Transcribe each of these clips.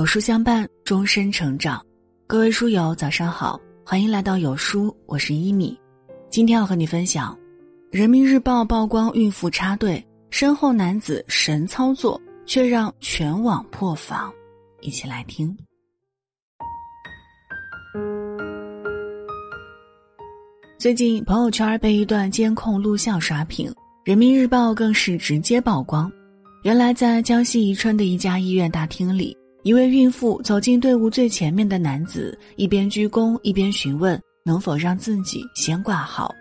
有书相伴，终身成长。各位书友，早上好，欢迎来到有书，我是一米。今天要和你分享，《人民日报》曝光孕妇插队，身后男子神操作，却让全网破防。一起来听。最近朋友圈被一段监控录像刷屏，《人民日报》更是直接曝光。原来在江西宜春的一家医院大厅里，一位孕妇走进队伍最前面的男子，一边鞠躬一边询问能否让自己先挂号。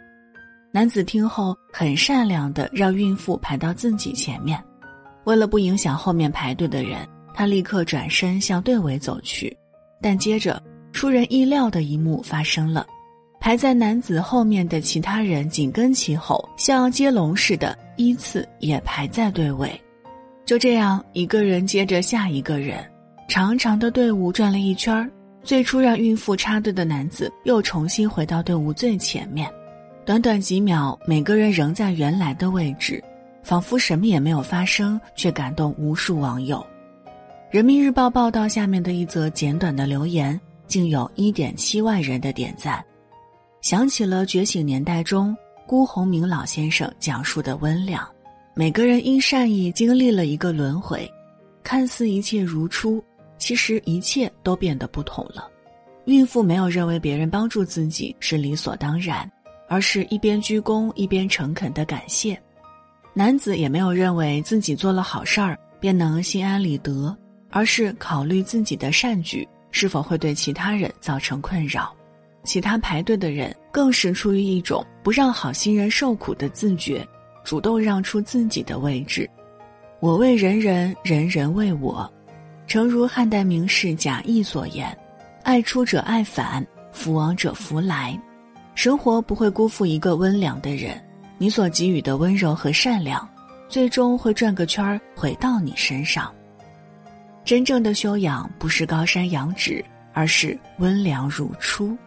男子听后很善良的让孕妇排到自己前面，为了不影响后面排队的人，他立刻转身向队尾走去。但接着出人意料的一幕发生了，排在男子后面的其他人紧跟其后，像接龙似的依次也排在队尾。就这样，一个人接着下一个人，长长的队伍转了一圈儿。最初让孕妇插队的男子又重新回到队伍最前面。短短几秒，每个人仍在原来的位置，仿佛什么也没有发生，却感动无数网友。人民日报报道下面的一则简短的留言，竟有一点七万人的点赞。想起了《觉醒年代》中辜鸿铭老先生讲述的温良。每个人因善意经历了一个轮回，看似一切如初，其实一切都变得不同了。孕妇没有认为别人帮助自己是理所当然，而是一边鞠躬一边诚恳的感谢；男子也没有认为自己做了好事儿便能心安理得，而是考虑自己的善举是否会对其他人造成困扰。其他排队的人更是出于一种不让好心人受苦的自觉。主动让出自己的位置，我为人人，人人为我。诚如汉代名士贾谊所言：“爱出者爱返，福往者福来。”生活不会辜负一个温良的人，你所给予的温柔和善良，最终会转个圈儿回到你身上。真正的修养不是高山仰止，而是温良如初。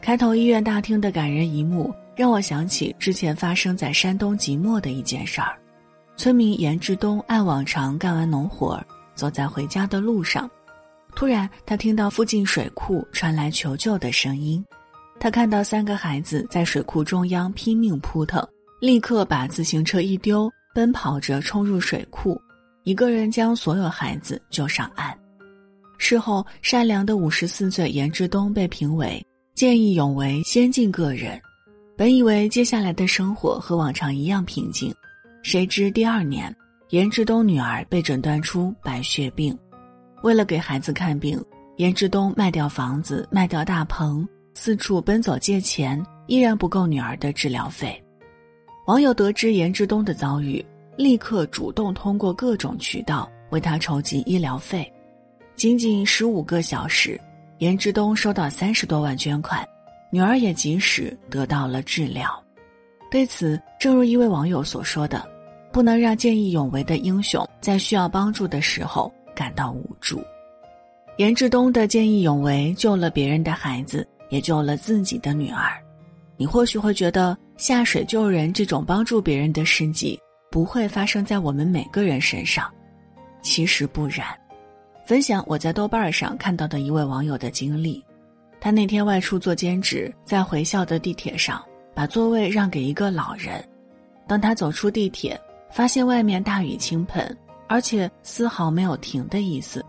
开头医院大厅的感人一幕。让我想起之前发生在山东即墨的一件事儿，村民严志东按往常干完农活儿，走在回家的路上，突然他听到附近水库传来求救的声音，他看到三个孩子在水库中央拼命扑腾，立刻把自行车一丢，奔跑着冲入水库，一个人将所有孩子救上岸。事后，善良的五十四岁严志东被评为见义勇为先进个人。本以为接下来的生活和往常一样平静，谁知第二年，严志东女儿被诊断出白血病。为了给孩子看病，严志东卖掉房子，卖掉大棚，四处奔走借钱，依然不够女儿的治疗费。网友得知严志东的遭遇，立刻主动通过各种渠道为他筹集医疗费。仅仅十五个小时，严志东收到三十多万捐款。女儿也及时得到了治疗。对此，正如一位网友所说的：“不能让见义勇为的英雄在需要帮助的时候感到无助。”严志东的见义勇为救了别人的孩子，也救了自己的女儿。你或许会觉得下水救人这种帮助别人的事迹不会发生在我们每个人身上，其实不然。分享我在豆瓣上看到的一位网友的经历。他那天外出做兼职，在回校的地铁上，把座位让给一个老人。当他走出地铁，发现外面大雨倾盆，而且丝毫没有停的意思。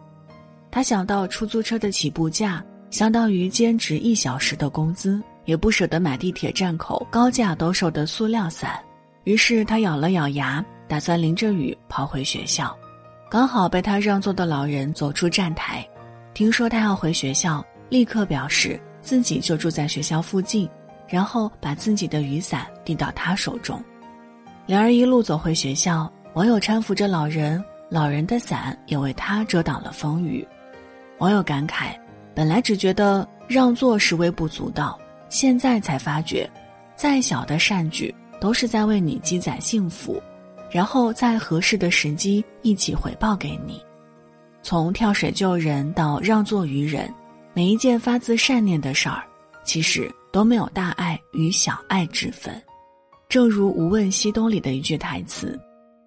他想到出租车的起步价相当于兼职一小时的工资，也不舍得买地铁站口高价兜售的塑料伞，于是他咬了咬牙，打算淋着雨跑回学校。刚好被他让座的老人走出站台，听说他要回学校。立刻表示自己就住在学校附近，然后把自己的雨伞递到他手中。两人一路走回学校，网友搀扶着老人，老人的伞也为他遮挡了风雨。网友感慨：本来只觉得让座是微不足道，现在才发觉，再小的善举都是在为你积攒幸福，然后在合适的时机一起回报给你。从跳水救人到让座于人。每一件发自善念的事儿，其实都没有大爱与小爱之分。正如《无问西东》里的一句台词：“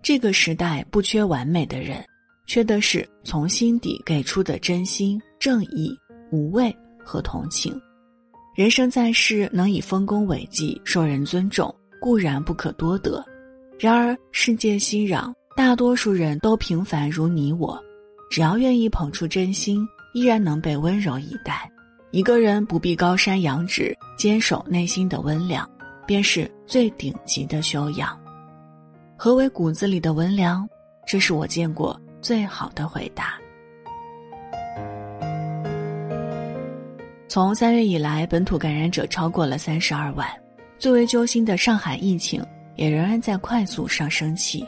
这个时代不缺完美的人，缺的是从心底给出的真心、正义、无畏和同情。人生在世，能以丰功伟绩受人尊重，固然不可多得。然而世界熙攘，大多数人都平凡如你我，只要愿意捧出真心，依然能被温柔以待。一个人不必高山仰止，坚守内心的温良，便是最顶级的修养。何为骨子里的文良？这是我见过。最好的回答。从三月以来，本土感染者超过了三十二万。最为揪心的上海疫情也仍然在快速上升期。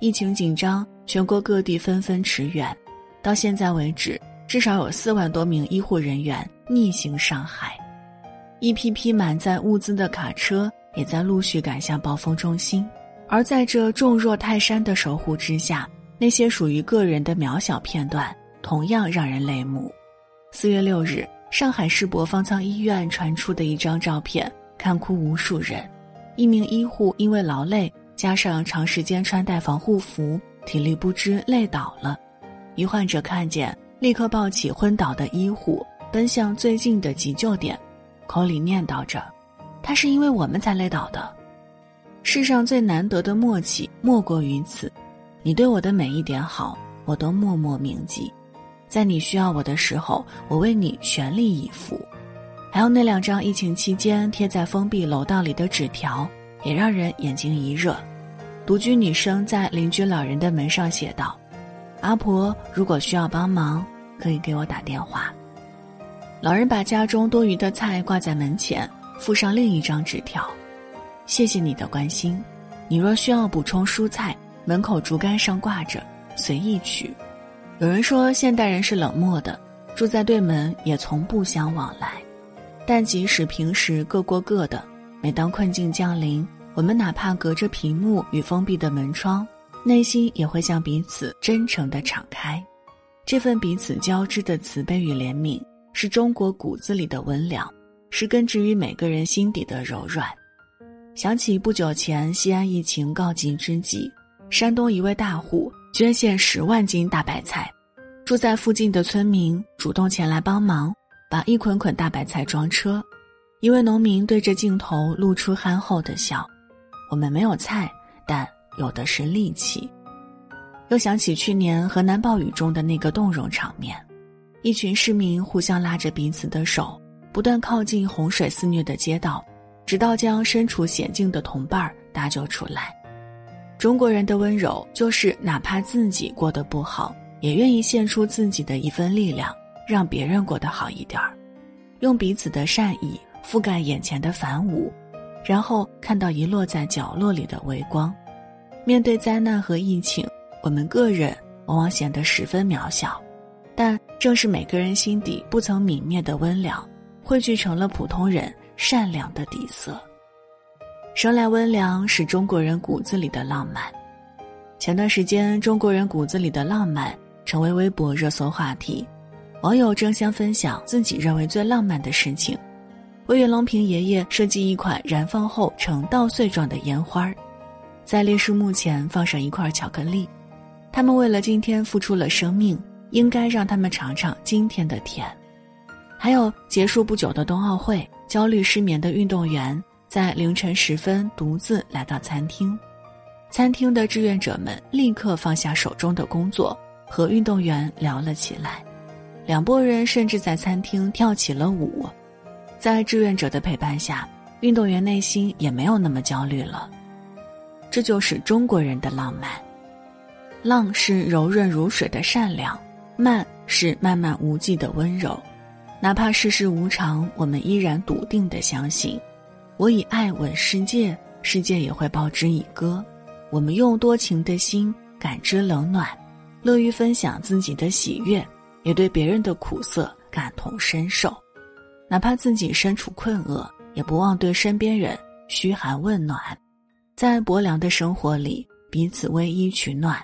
疫情紧张，全国各地纷纷驰援。到现在为止，至少有四万多名医护人员逆行上海。一批批满载物资的卡车也在陆续赶向暴风中心。而在这重若泰山的守护之下。那些属于个人的渺小片段，同样让人泪目。四月六日，上海世博方舱医院传出的一张照片，看哭无数人。一名医护因为劳累，加上长时间穿戴防护服，体力不支累倒了。一患者看见，立刻抱起昏倒的医护，奔向最近的急救点，口里念叨着：“他是因为我们才累倒的。”世上最难得的默契，莫过于此。你对我的每一点好，我都默默铭记。在你需要我的时候，我为你全力以赴。还有那两张疫情期间贴在封闭楼道里的纸条，也让人眼睛一热。独居女生在邻居老人的门上写道：“阿婆，如果需要帮忙，可以给我打电话。”老人把家中多余的菜挂在门前，附上另一张纸条：“谢谢你的关心。你若需要补充蔬菜。”门口竹竿上挂着，随意取。有人说现代人是冷漠的，住在对门也从不相往来。但即使平时各过各的，每当困境降临，我们哪怕隔着屏幕与封闭的门窗，内心也会向彼此真诚地敞开。这份彼此交织的慈悲与怜悯，是中国骨子里的温良，是根植于每个人心底的柔软。想起不久前西安疫情告急之际。山东一位大户捐献十万斤大白菜，住在附近的村民主动前来帮忙，把一捆捆大白菜装车。一位农民对着镜头露出憨厚的笑：“我们没有菜，但有的是力气。”又想起去年河南暴雨中的那个动容场面，一群市民互相拉着彼此的手，不断靠近洪水肆虐的街道，直到将身处险境的同伴搭救出来。中国人的温柔，就是哪怕自己过得不好，也愿意献出自己的一份力量，让别人过得好一点儿，用彼此的善意覆盖眼前的繁芜，然后看到遗落在角落里的微光。面对灾难和疫情，我们个人往往显得十分渺小，但正是每个人心底不曾泯灭的温良，汇聚成了普通人善良的底色。生来温良是中国人骨子里的浪漫。前段时间，中国人骨子里的浪漫成为微博热搜话题，网友争相分享自己认为最浪漫的事情。为袁隆平爷爷设计一款燃放后呈稻穗状的烟花，在烈士墓前放上一块巧克力。他们为了今天付出了生命，应该让他们尝尝今天的甜。还有结束不久的冬奥会，焦虑失眠的运动员。在凌晨时分，独自来到餐厅，餐厅的志愿者们立刻放下手中的工作，和运动员聊了起来。两拨人甚至在餐厅跳起了舞。在志愿者的陪伴下，运动员内心也没有那么焦虑了。这就是中国人的浪漫。浪是柔润如水的善良，慢是漫漫无际的温柔。哪怕世事无常，我们依然笃定的相信。我以爱吻世界，世界也会报之以歌。我们用多情的心感知冷暖，乐于分享自己的喜悦，也对别人的苦涩感同身受。哪怕自己身处困厄，也不忘对身边人嘘寒问暖。在薄凉的生活里，彼此偎依取暖。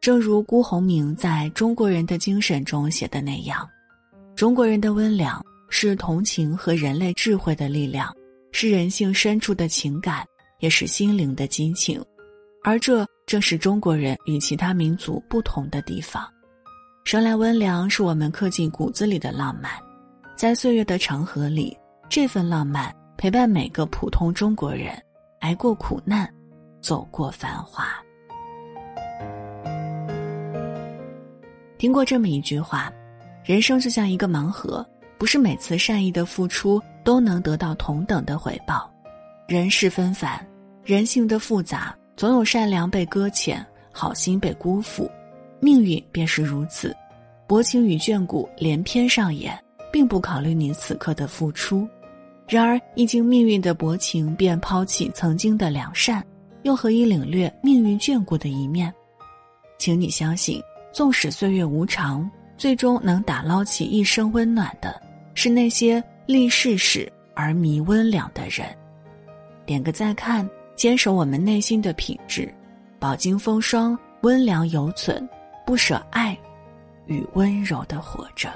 正如辜鸿铭在中国人的精神中写的那样：“中国人的温良是同情和人类智慧的力量。”是人性深处的情感，也是心灵的激情，而这正是中国人与其他民族不同的地方。生来温良是我们刻进骨子里的浪漫，在岁月的长河里，这份浪漫陪伴每个普通中国人，挨过苦难，走过繁华。听过这么一句话：人生就像一个盲盒，不是每次善意的付出都能得到同等的回报。人事纷繁，人性的复杂，总有善良被搁浅，好心被辜负。命运便是如此，薄情与眷顾连篇上演，并不考虑你此刻的付出。然而，一经命运的薄情，便抛弃曾经的良善，又何以领略命运眷顾的一面？请你相信，纵使岁月无常，最终能打捞起一生温暖的，是那些历世事而弥温良的人。点个再看，坚守我们内心的品质，饱经风霜，温良犹存。不舍爱，与温柔的活着。